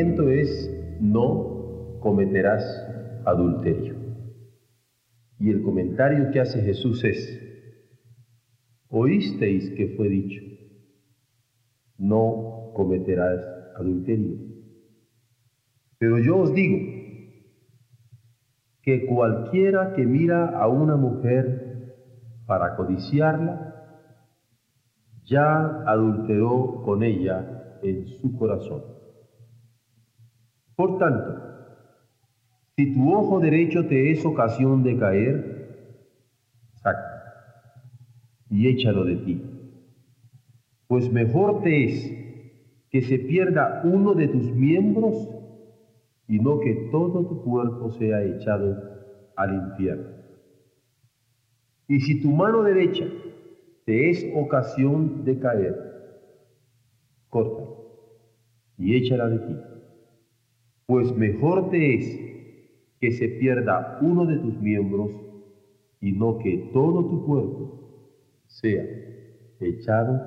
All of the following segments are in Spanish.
Es no cometerás adulterio. Y el comentario que hace Jesús es, oísteis que fue dicho, no cometerás adulterio. Pero yo os digo que cualquiera que mira a una mujer para codiciarla, ya adulteró con ella en su corazón. Por tanto, si tu ojo derecho te es ocasión de caer, saca y échalo de ti. Pues mejor te es que se pierda uno de tus miembros y no que todo tu cuerpo sea echado al infierno. Y si tu mano derecha te es ocasión de caer, corta y échala de ti. Pues mejor te es que se pierda uno de tus miembros y no que todo tu cuerpo sea echado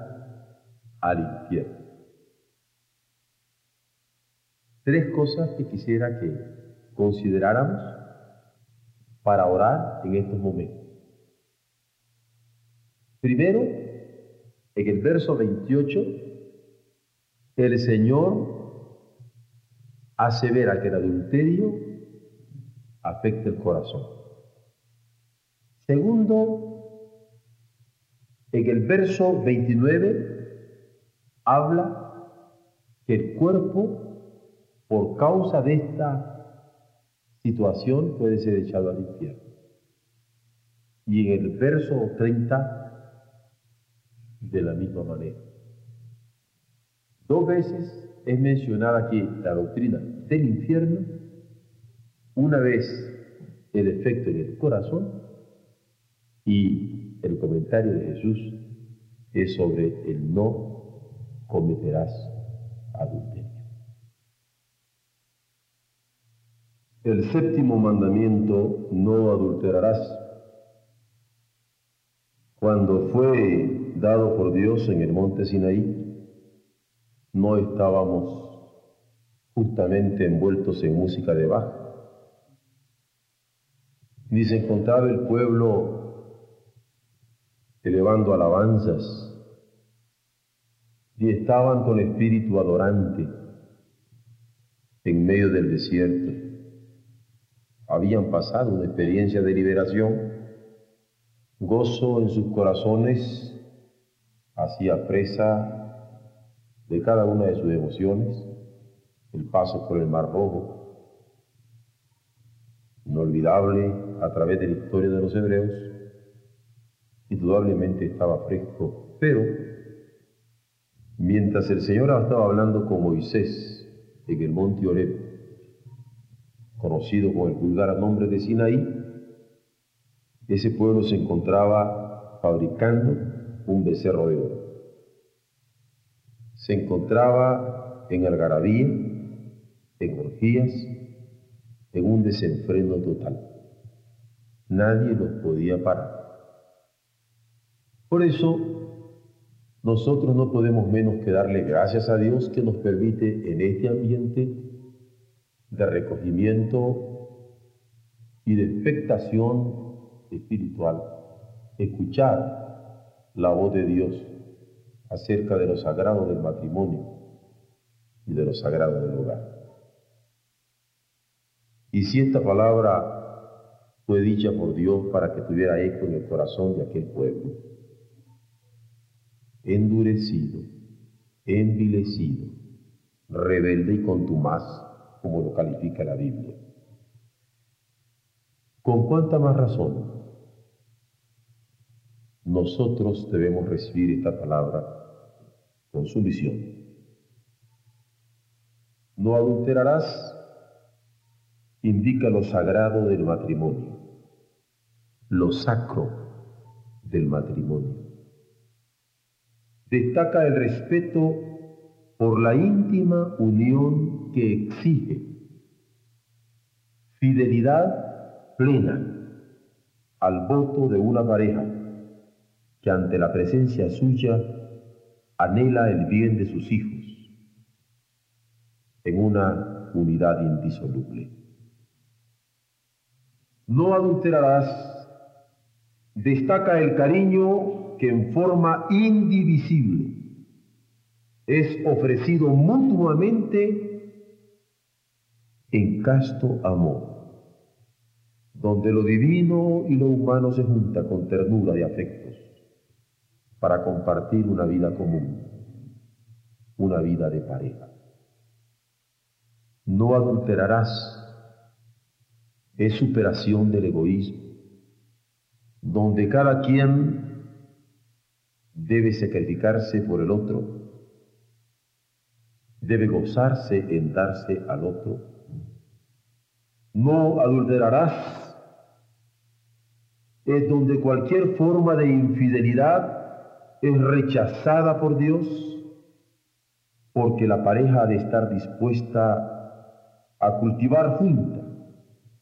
al infierno. Tres cosas que quisiera que consideráramos para orar en estos momentos. Primero, en el verso 28, el Señor asevera que el adulterio afecta el corazón. Segundo, en el verso 29 habla que el cuerpo, por causa de esta situación, puede ser echado al infierno. Y en el verso 30, de la misma manera. Dos veces es mencionada aquí la doctrina del infierno, una vez el efecto en el corazón y el comentario de Jesús es sobre el no cometerás adulterio. El séptimo mandamiento, no adulterarás. Cuando fue dado por Dios en el monte Sinaí, no estábamos justamente envueltos en música de Bach, ni se encontraba el pueblo elevando alabanzas, ni estaban con espíritu adorante en medio del desierto. Habían pasado una experiencia de liberación, gozo en sus corazones hacía presa de cada una de sus emociones, el paso por el Mar Rojo, inolvidable a través de la historia de los hebreos, indudablemente estaba fresco, pero mientras el Señor estaba hablando con Moisés en el monte Oreb, conocido con el vulgar nombre de Sinaí, ese pueblo se encontraba fabricando un becerro de oro. Se encontraba en algarabía, en orgías, en un desenfreno total. Nadie los podía parar. Por eso, nosotros no podemos menos que darle gracias a Dios que nos permite en este ambiente de recogimiento y de expectación espiritual escuchar la voz de Dios acerca de lo sagrado del matrimonio y de lo sagrado del hogar. Y si esta palabra fue dicha por Dios para que tuviera eco en el corazón de aquel pueblo, endurecido, envilecido, rebelde y contumaz, como lo califica la Biblia. ¿Con cuánta más razón nosotros debemos recibir esta palabra con sumisión No adulterarás indica lo sagrado del matrimonio, lo sacro del matrimonio. Destaca el respeto por la íntima unión que exige fidelidad plena al voto de una pareja que ante la presencia suya anhela el bien de sus hijos en una unidad indisoluble. No adulterarás destaca el cariño que en forma indivisible es ofrecido mutuamente en casto amor, donde lo divino y lo humano se junta con ternura de afectos para compartir una vida común, una vida de pareja. No adulterarás es superación del egoísmo, donde cada quien debe sacrificarse por el otro, debe gozarse en darse al otro. No adulterarás es donde cualquier forma de infidelidad es rechazada por Dios, porque la pareja ha de estar dispuesta a cultivar junta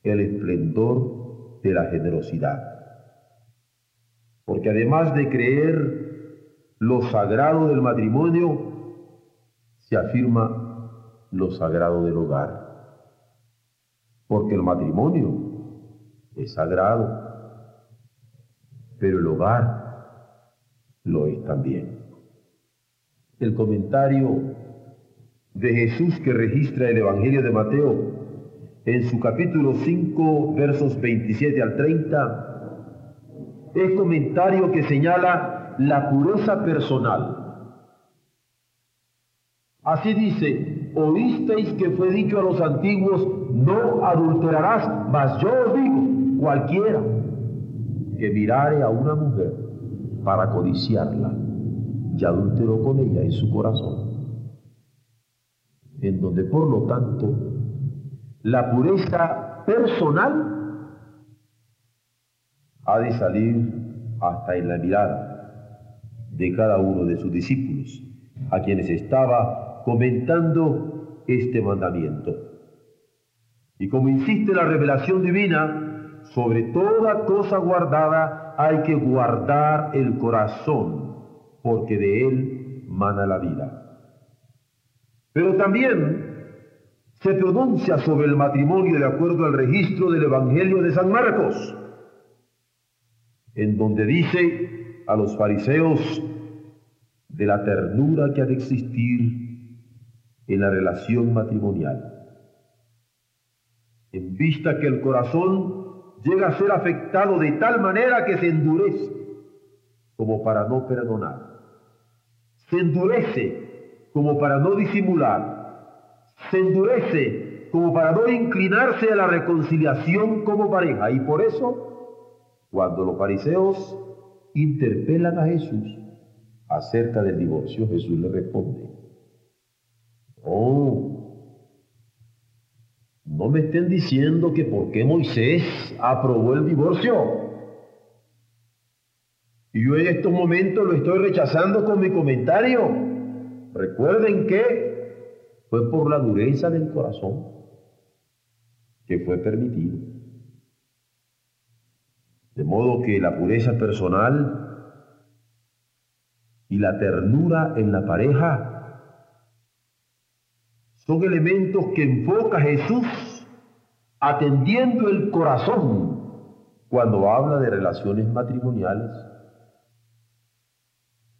el esplendor de la generosidad. Porque además de creer lo sagrado del matrimonio, se afirma lo sagrado del hogar. Porque el matrimonio es sagrado, pero el hogar lo es también. El comentario de Jesús que registra el Evangelio de Mateo en su capítulo 5, versos 27 al 30, es comentario que señala la pureza personal. Así dice, oísteis que fue dicho a los antiguos, no adulterarás, mas yo os digo, cualquiera que mirare a una mujer para codiciarla, ya adulteró con ella en su corazón, en donde por lo tanto la pureza personal ha de salir hasta en la mirada de cada uno de sus discípulos, a quienes estaba comentando este mandamiento. Y como insiste la revelación divina, sobre toda cosa guardada hay que guardar el corazón, porque de él mana la vida. Pero también se pronuncia sobre el matrimonio de acuerdo al registro del Evangelio de San Marcos, en donde dice a los fariseos de la ternura que ha de existir en la relación matrimonial. En vista que el corazón llega a ser afectado de tal manera que se endurece como para no perdonar. Se endurece como para no disimular se endurece como para no inclinarse a la reconciliación como pareja. Y por eso, cuando los fariseos interpelan a Jesús acerca del divorcio, Jesús le responde, oh, no me estén diciendo que por qué Moisés aprobó el divorcio. Y yo en estos momentos lo estoy rechazando con mi comentario. Recuerden que fue por la dureza del corazón que fue permitido. De modo que la pureza personal y la ternura en la pareja son elementos que enfoca Jesús atendiendo el corazón cuando habla de relaciones matrimoniales.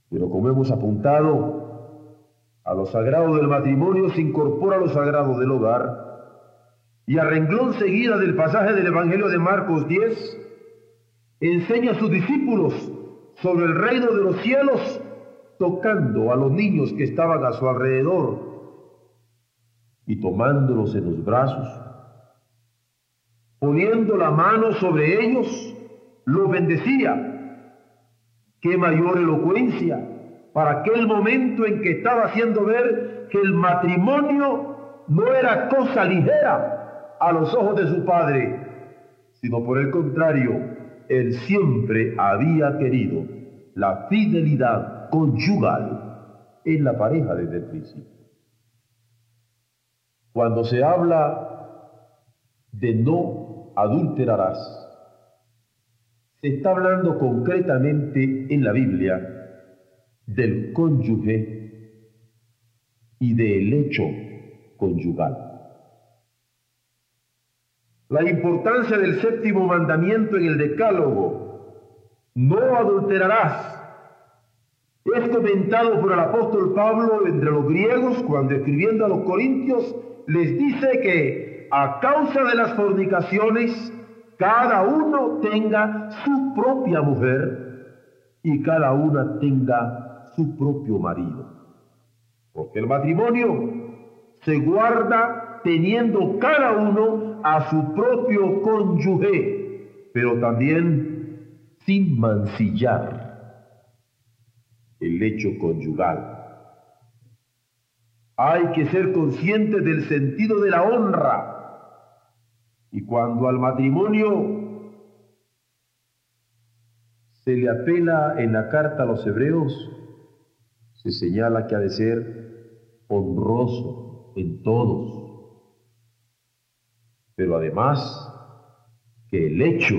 Pero como hemos apuntado, a lo sagrado del matrimonio se incorpora lo sagrado del hogar. Y a renglón seguida del pasaje del Evangelio de Marcos 10, enseña a sus discípulos sobre el reino de los cielos, tocando a los niños que estaban a su alrededor y tomándolos en los brazos, poniendo la mano sobre ellos, los bendecía. ¡Qué mayor elocuencia! para aquel momento en que estaba haciendo ver que el matrimonio no era cosa ligera a los ojos de su padre, sino por el contrario, él siempre había querido la fidelidad conyugal en la pareja desde el principio. Cuando se habla de no adulterarás, se está hablando concretamente en la Biblia del cónyuge y del hecho conyugal. La importancia del séptimo mandamiento en el decálogo, no adulterarás, es comentado por el apóstol Pablo entre los griegos cuando escribiendo a los corintios les dice que a causa de las fornicaciones cada uno tenga su propia mujer y cada una tenga su propio marido. Porque el matrimonio se guarda teniendo cada uno a su propio cónyuge, pero también sin mancillar el hecho conyugal. Hay que ser consciente del sentido de la honra. Y cuando al matrimonio se le apela en la carta a los hebreos, se señala que ha de ser honroso en todos, pero además que el hecho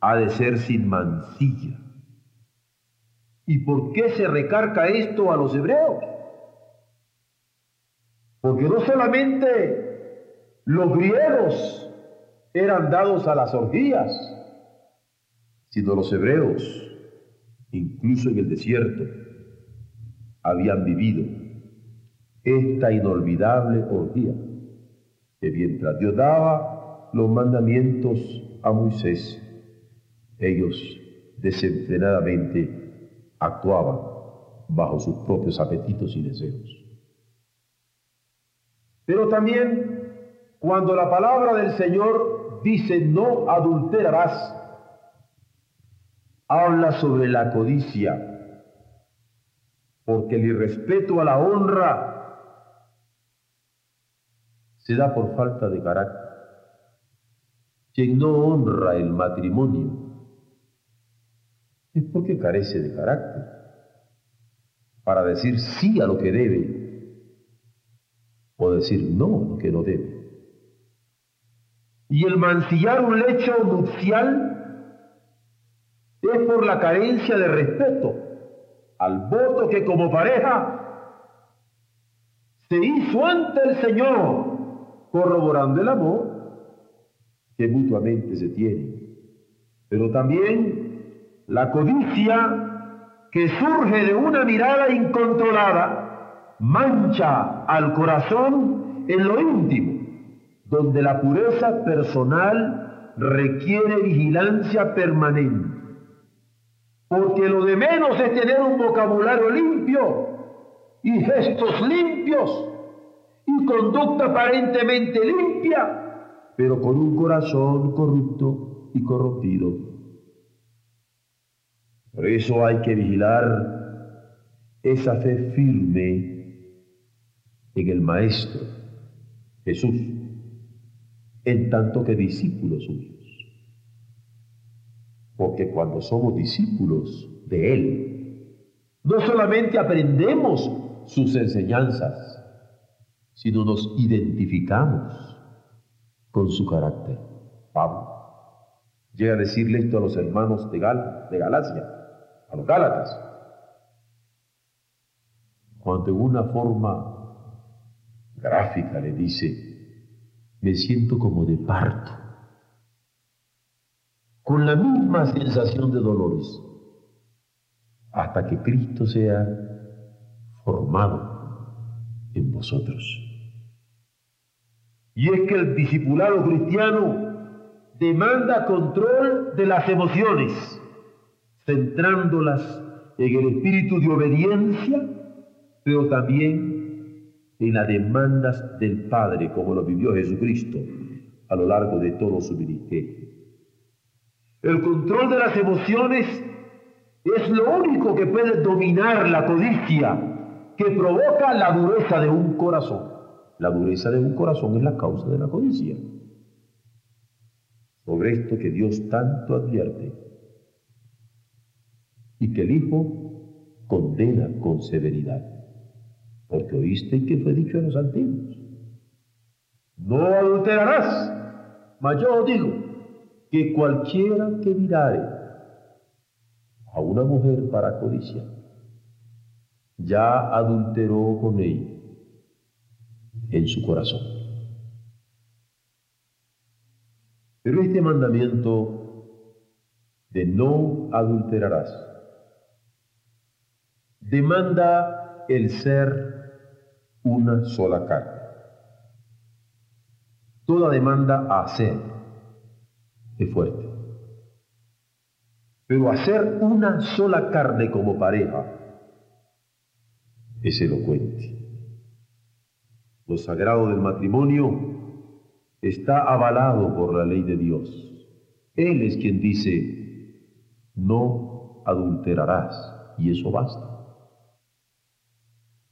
ha de ser sin mancilla. ¿Y por qué se recarga esto a los hebreos? Porque no solamente los griegos eran dados a las orgías, sino los hebreos, incluso en el desierto, habían vivido esta inolvidable orgía, que mientras Dios daba los mandamientos a Moisés, ellos desenfrenadamente actuaban bajo sus propios apetitos y deseos. Pero también cuando la palabra del Señor dice no adulterarás, habla sobre la codicia porque el irrespeto a la honra se da por falta de carácter. Quien no honra el matrimonio es porque carece de carácter para decir sí a lo que debe o decir no que no debe. Y el mancillar un lecho nupcial es por la carencia de respeto al voto que como pareja se hizo ante el Señor, corroborando el amor que mutuamente se tiene. Pero también la codicia que surge de una mirada incontrolada mancha al corazón en lo íntimo, donde la pureza personal requiere vigilancia permanente porque lo de menos es tener un vocabulario limpio y gestos limpios y conducta aparentemente limpia, pero con un corazón corrupto y corrompido. Por eso hay que vigilar esa fe firme en el Maestro Jesús, en tanto que discípulo suyo. Porque cuando somos discípulos de Él, no solamente aprendemos sus enseñanzas, sino nos identificamos con su carácter. Pablo llega a decirle esto a los hermanos de Galacia, a los Gálatas, cuando en una forma gráfica le dice, me siento como de parto con la misma sensación de dolores, hasta que Cristo sea formado en vosotros. Y es que el discipulado cristiano demanda control de las emociones, centrándolas en el espíritu de obediencia, pero también en las demandas del Padre, como lo vivió Jesucristo a lo largo de todo su ministerio. El control de las emociones es lo único que puede dominar la codicia que provoca la dureza de un corazón. La dureza de un corazón es la causa de la codicia. Sobre esto que Dios tanto advierte y que el Hijo condena con severidad. Porque oíste que fue dicho a los antiguos. No adulterarás. Mas yo digo que cualquiera que mirare a una mujer para codicia, ya adulteró con ella en su corazón. Pero este mandamiento de no adulterarás demanda el ser una sola carne. Toda demanda a hacer es fuerte. Pero hacer una sola carne como pareja es elocuente. Lo sagrado del matrimonio está avalado por la ley de Dios. Él es quien dice, no adulterarás, y eso basta.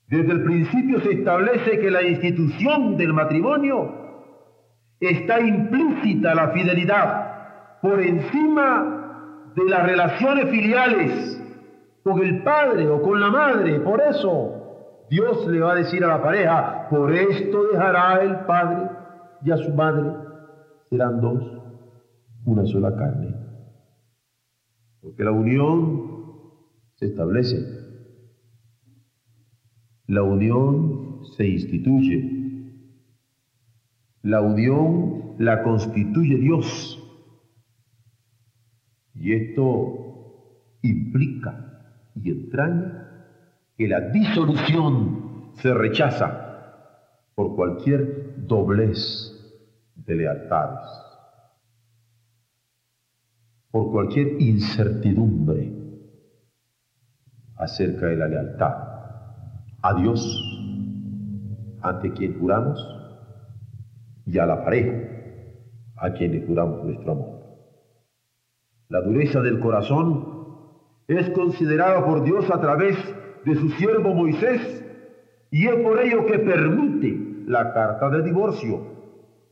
Desde el principio se establece que la institución del matrimonio está implícita la fidelidad por encima de las relaciones filiales con el padre o con la madre. Por eso Dios le va a decir a la pareja, por esto dejará el padre y a su madre, serán dos, una sola carne. Porque la unión se establece, la unión se instituye, la unión la constituye Dios. Y esto implica y entraña que la disolución se rechaza por cualquier doblez de lealtades, por cualquier incertidumbre acerca de la lealtad a Dios, ante quien juramos, y a la pareja, a quien le juramos nuestro amor. La dureza del corazón es considerada por Dios a través de su siervo Moisés y es por ello que permite la carta de divorcio.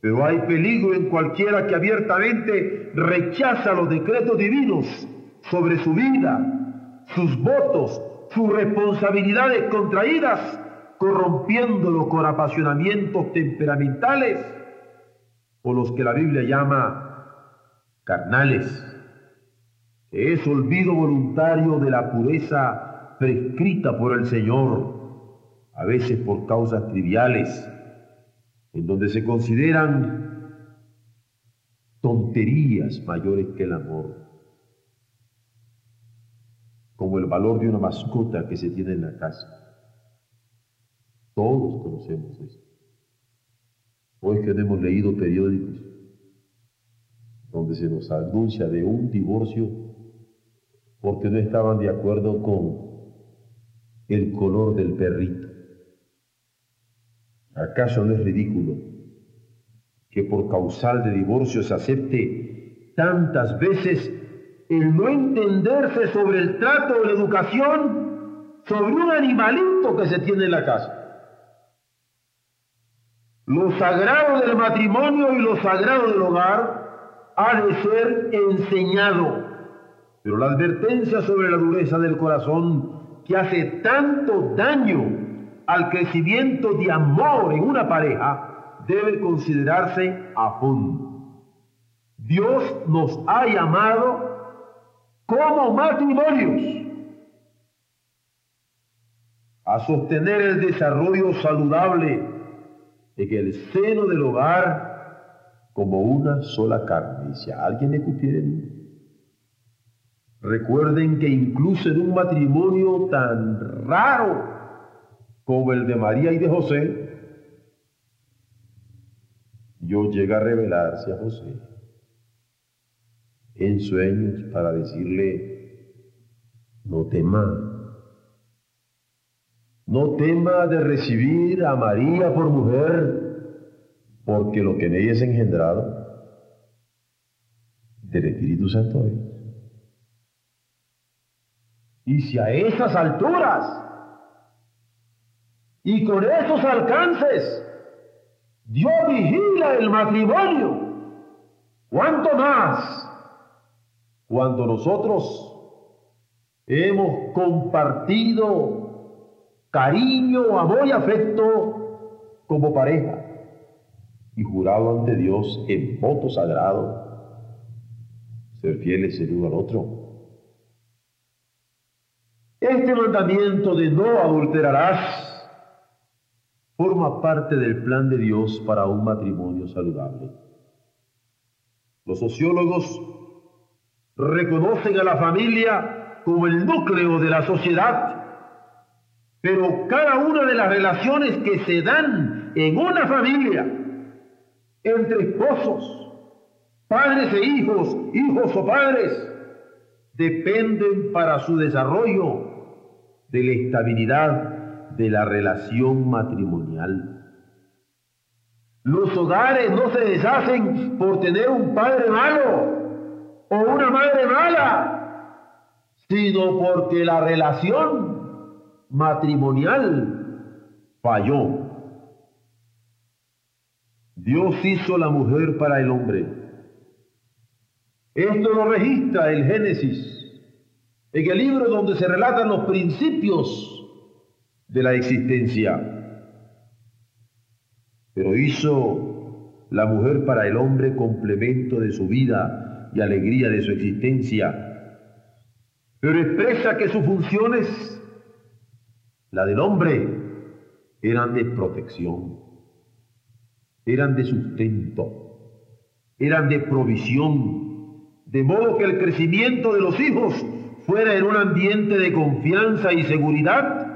Pero hay peligro en cualquiera que abiertamente rechaza los decretos divinos sobre su vida, sus votos, sus responsabilidades contraídas, corrompiéndolo con apasionamientos temperamentales o los que la Biblia llama carnales es olvido voluntario de la pureza prescrita por el Señor, a veces por causas triviales, en donde se consideran tonterías mayores que el amor, como el valor de una mascota que se tiene en la casa. Todos conocemos esto. Hoy que hemos leído periódicos donde se nos anuncia de un divorcio porque no estaban de acuerdo con el color del perrito. ¿Acaso no es ridículo que por causal de divorcio se acepte tantas veces el no entenderse sobre el trato o la educación sobre un animalito que se tiene en la casa? Lo sagrado del matrimonio y lo sagrado del hogar ha de ser enseñado pero la advertencia sobre la dureza del corazón que hace tanto daño al crecimiento de amor en una pareja debe considerarse a fondo. Dios nos ha llamado como matrimonios a sostener el desarrollo saludable en el seno del hogar como una sola carne. Si a alguien le Recuerden que incluso en un matrimonio tan raro como el de María y de José, Dios llega a revelarse a José en sueños para decirle, no tema, no tema de recibir a María por mujer, porque lo que en ella es engendrado del Espíritu Santo es. Y si a esas alturas y con esos alcances Dios vigila el matrimonio. ¿Cuánto más cuando nosotros hemos compartido cariño, amor y afecto como pareja y jurado ante Dios en voto sagrado ser fieles el uno al otro? Este mandamiento de no adulterarás forma parte del plan de Dios para un matrimonio saludable. Los sociólogos reconocen a la familia como el núcleo de la sociedad, pero cada una de las relaciones que se dan en una familia, entre esposos, padres e hijos, hijos o padres, dependen para su desarrollo de la estabilidad de la relación matrimonial. Los hogares no se deshacen por tener un padre malo o una madre mala, sino porque la relación matrimonial falló. Dios hizo la mujer para el hombre. Esto lo registra el Génesis, en el libro donde se relatan los principios de la existencia pero hizo la mujer para el hombre complemento de su vida y alegría de su existencia. Pero expresa que sus funciones, la del hombre, eran de protección, eran de sustento, eran de provisión, de modo que el crecimiento de los hijos fuera en un ambiente de confianza y seguridad,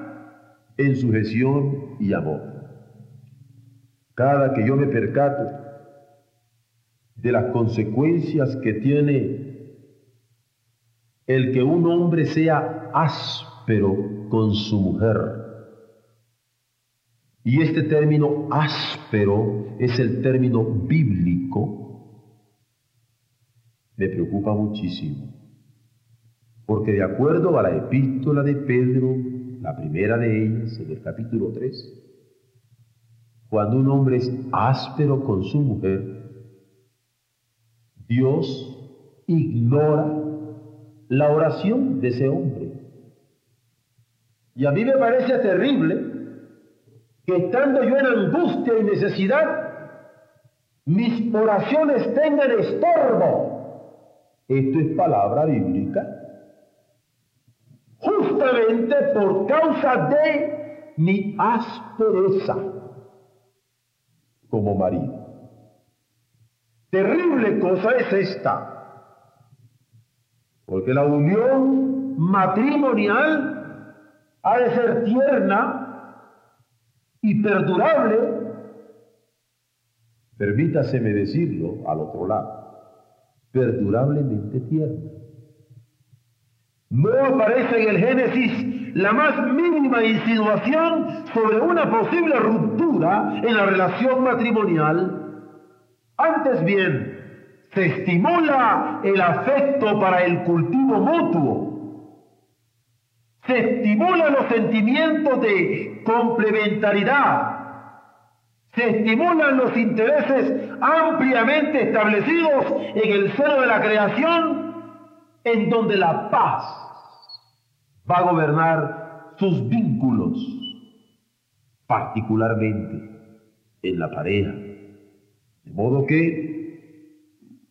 en sujeción y amor cada que yo me percato de las consecuencias que tiene el que un hombre sea áspero con su mujer. Y este término áspero es el término bíblico. Me preocupa muchísimo. Porque de acuerdo a la epístola de Pedro, la primera de ellas, en el capítulo 3, cuando un hombre es áspero con su mujer, Dios ignora la oración de ese hombre. Y a mí me parece terrible que estando yo en angustia y necesidad, mis oraciones tengan estorbo. Esto es palabra bíblica. Justamente por causa de mi aspereza como marido. Terrible cosa es esta, porque la unión matrimonial ha de ser tierna y perdurable. Permítaseme decirlo al otro lado, perdurablemente tierna. No aparece en el Génesis la más mínima insinuación sobre una posible ruptura en la relación matrimonial. Antes bien, se estimula el afecto para el cultivo mutuo. Se estimulan los sentimientos de complementariedad. Se estimulan los intereses ampliamente establecidos en el seno de la creación, en donde la paz va a gobernar sus vínculos, particularmente en la pareja. De modo que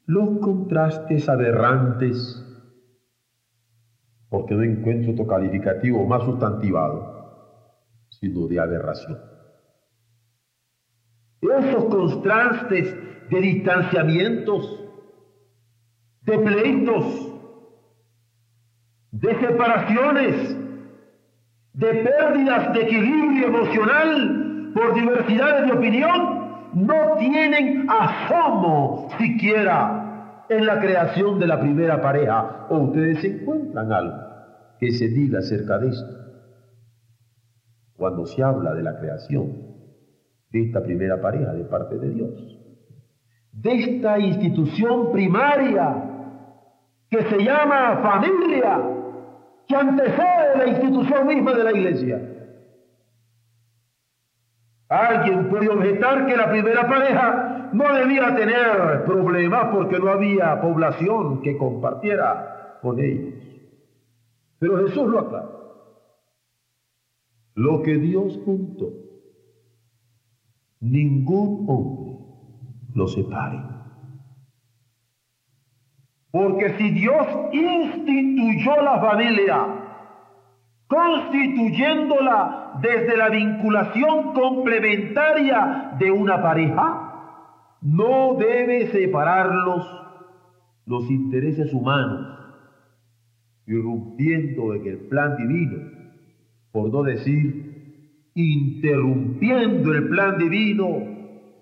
los contrastes aberrantes, porque no encuentro otro calificativo más sustantivado, sino de aberración. Esos contrastes de distanciamientos, de pleitos, de separaciones, de pérdidas de equilibrio emocional por diversidades de opinión, no tienen asomo siquiera en la creación de la primera pareja. ¿O ustedes encuentran algo que se diga acerca de esto? Cuando se habla de la creación de esta primera pareja de parte de Dios, de esta institución primaria que se llama familia, que antecede la institución misma de la iglesia. Alguien puede objetar que la primera pareja no debía tener problemas porque no había población que compartiera con ellos. Pero Jesús lo aclara. Lo que Dios juntó, ningún hombre lo separe. Porque si Dios instituyó la familia, constituyéndola desde la vinculación complementaria de una pareja, no debe separarlos los intereses humanos, irrumpiendo en el plan divino por no decir interrumpiendo el plan divino,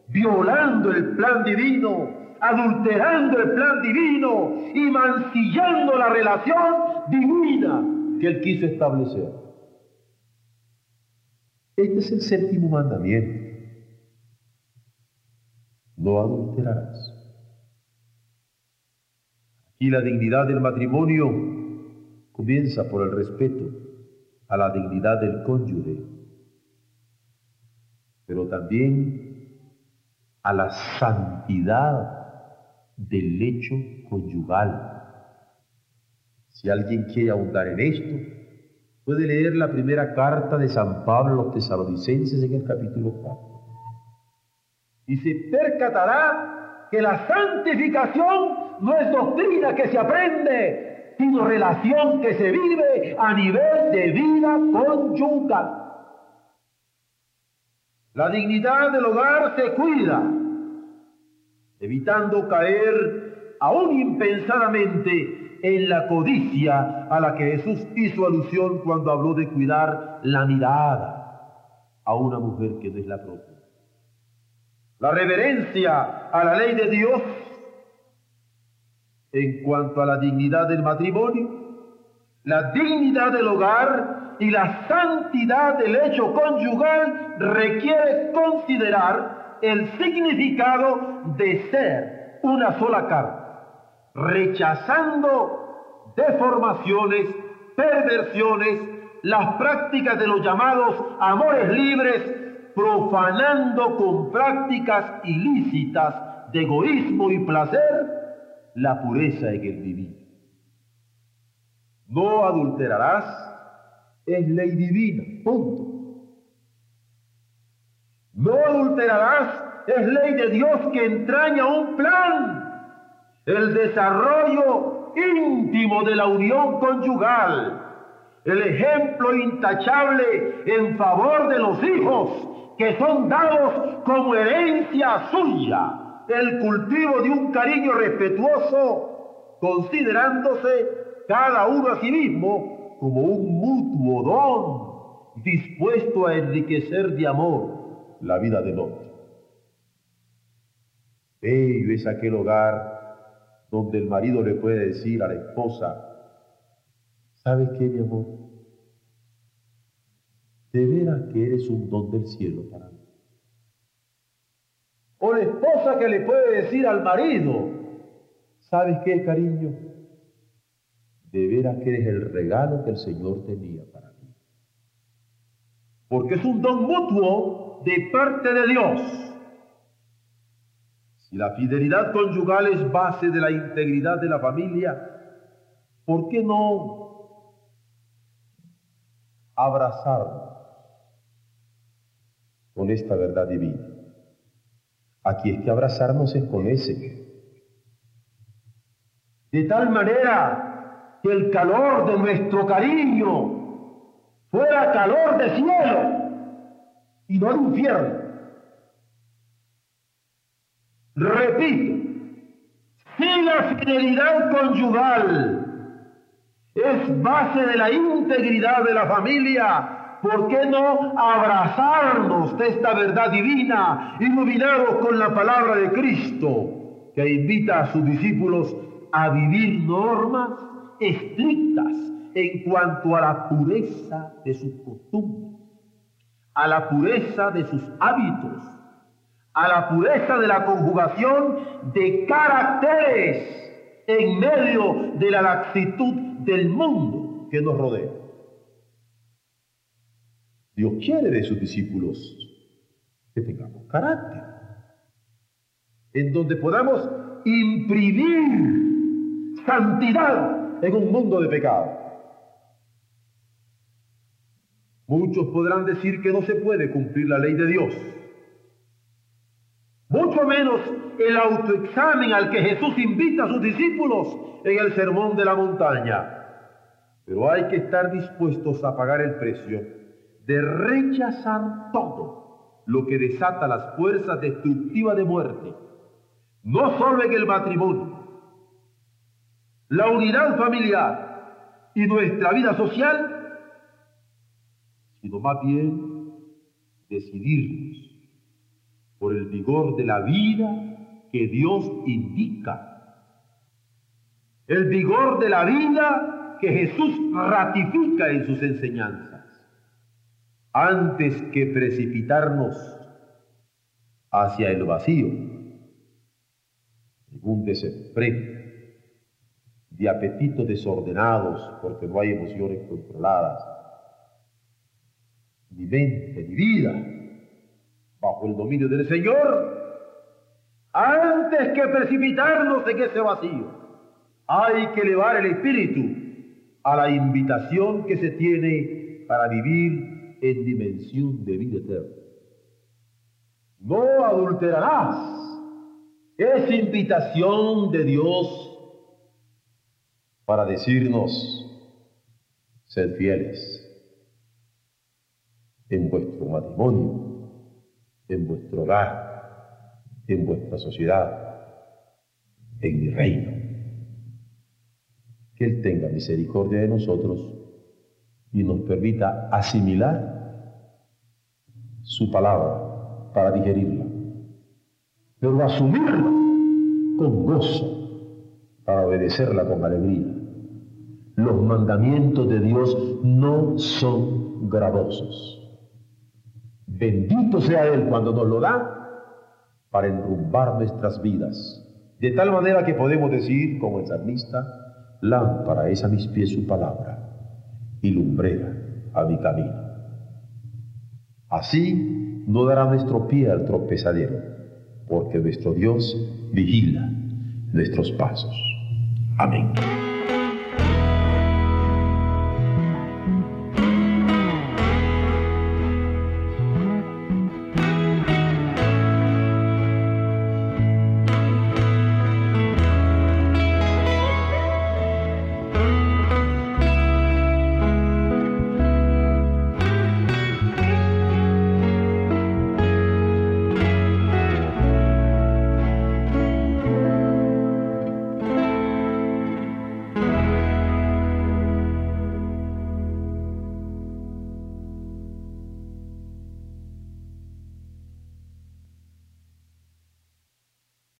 violando el plan divino, adulterando el plan divino y mancillando la relación divina que él quiso establecer. Este es el séptimo mandamiento. No adulterarás. Y la dignidad del matrimonio comienza por el respeto a la dignidad del cónyuge, pero también a la santidad del hecho conyugal. Si alguien quiere ahondar en esto, puede leer la primera carta de San Pablo a los tesalonicenses en el capítulo 4. Y se percatará que la santificación no es doctrina que se aprende, sino relación que se vive a nivel de vida conyugal. La dignidad del hogar se cuida, evitando caer aún impensadamente en la codicia a la que Jesús hizo alusión cuando habló de cuidar la mirada a una mujer que no es la propia. La reverencia a la ley de Dios en cuanto a la dignidad del matrimonio, la dignidad del hogar y la santidad del hecho conyugal requiere considerar el significado de ser una sola carne, rechazando deformaciones, perversiones, las prácticas de los llamados amores libres, profanando con prácticas ilícitas de egoísmo y placer la pureza en el vivir. No adulterarás, es ley divina, punto. No adulterarás, es ley de Dios que entraña un plan, el desarrollo íntimo de la unión conyugal, el ejemplo intachable en favor de los hijos que son dados como herencia suya el cultivo de un cariño respetuoso, considerándose cada uno a sí mismo como un mutuo don, dispuesto a enriquecer de amor la vida del otro. Bello es aquel hogar donde el marido le puede decir a la esposa, ¿sabes qué, mi amor? De veras que eres un don del cielo para mí. O la esposa que le puede decir al marido, ¿sabes qué, cariño? De veras que eres el regalo que el Señor tenía para mí. Porque es un don mutuo de parte de Dios. Si la fidelidad conyugal es base de la integridad de la familia, ¿por qué no abrazarnos con esta verdad divina? Aquí es que abrazarnos es con ese. De tal manera que el calor de nuestro cariño fuera calor de cielo y no de infierno. Repito, si la fidelidad conyugal es base de la integridad de la familia, ¿por qué no abrazarnos de esta verdad divina, iluminados con la palabra de Cristo, que invita a sus discípulos a vivir normas estrictas en cuanto a la pureza de sus costumbres, a la pureza de sus hábitos, a la pureza de la conjugación de caracteres en medio de la laxitud del mundo que nos rodea? Dios quiere de sus discípulos carácter, en donde podamos imprimir santidad en un mundo de pecado. Muchos podrán decir que no se puede cumplir la ley de Dios. Menos el autoexamen al que Jesús invita a sus discípulos en el sermón de la montaña. Pero hay que estar dispuestos a pagar el precio de rechazar todo lo que desata las fuerzas destructivas de muerte, no solo en el matrimonio, la unidad familiar y nuestra vida social, sino más bien decidirnos por el vigor de la vida que Dios indica. El vigor de la vida que Jesús ratifica en sus enseñanzas. Antes que precipitarnos hacia el vacío, un desempleo de apetitos desordenados porque no hay emociones controladas, mi mente, mi vida, bajo el dominio del Señor, antes que precipitarnos en ese vacío, hay que elevar el espíritu a la invitación que se tiene para vivir en dimensión de vida eterna. No adulterarás. Es invitación de Dios para decirnos, sed fieles en vuestro matrimonio, en vuestro hogar, en vuestra sociedad, en mi reino. Que Él tenga misericordia de nosotros y nos permita asimilar su palabra para digerirla, pero asumirla con gozo para obedecerla con alegría. Los mandamientos de Dios no son gravosos. Bendito sea Él cuando nos lo da para enrumbar nuestras vidas. De tal manera que podemos decir, como el salmista, lámpara es a mis pies su palabra y lumbrera a mi camino. Así no dará nuestro pie al tropezadero, porque nuestro Dios vigila nuestros pasos. Amén.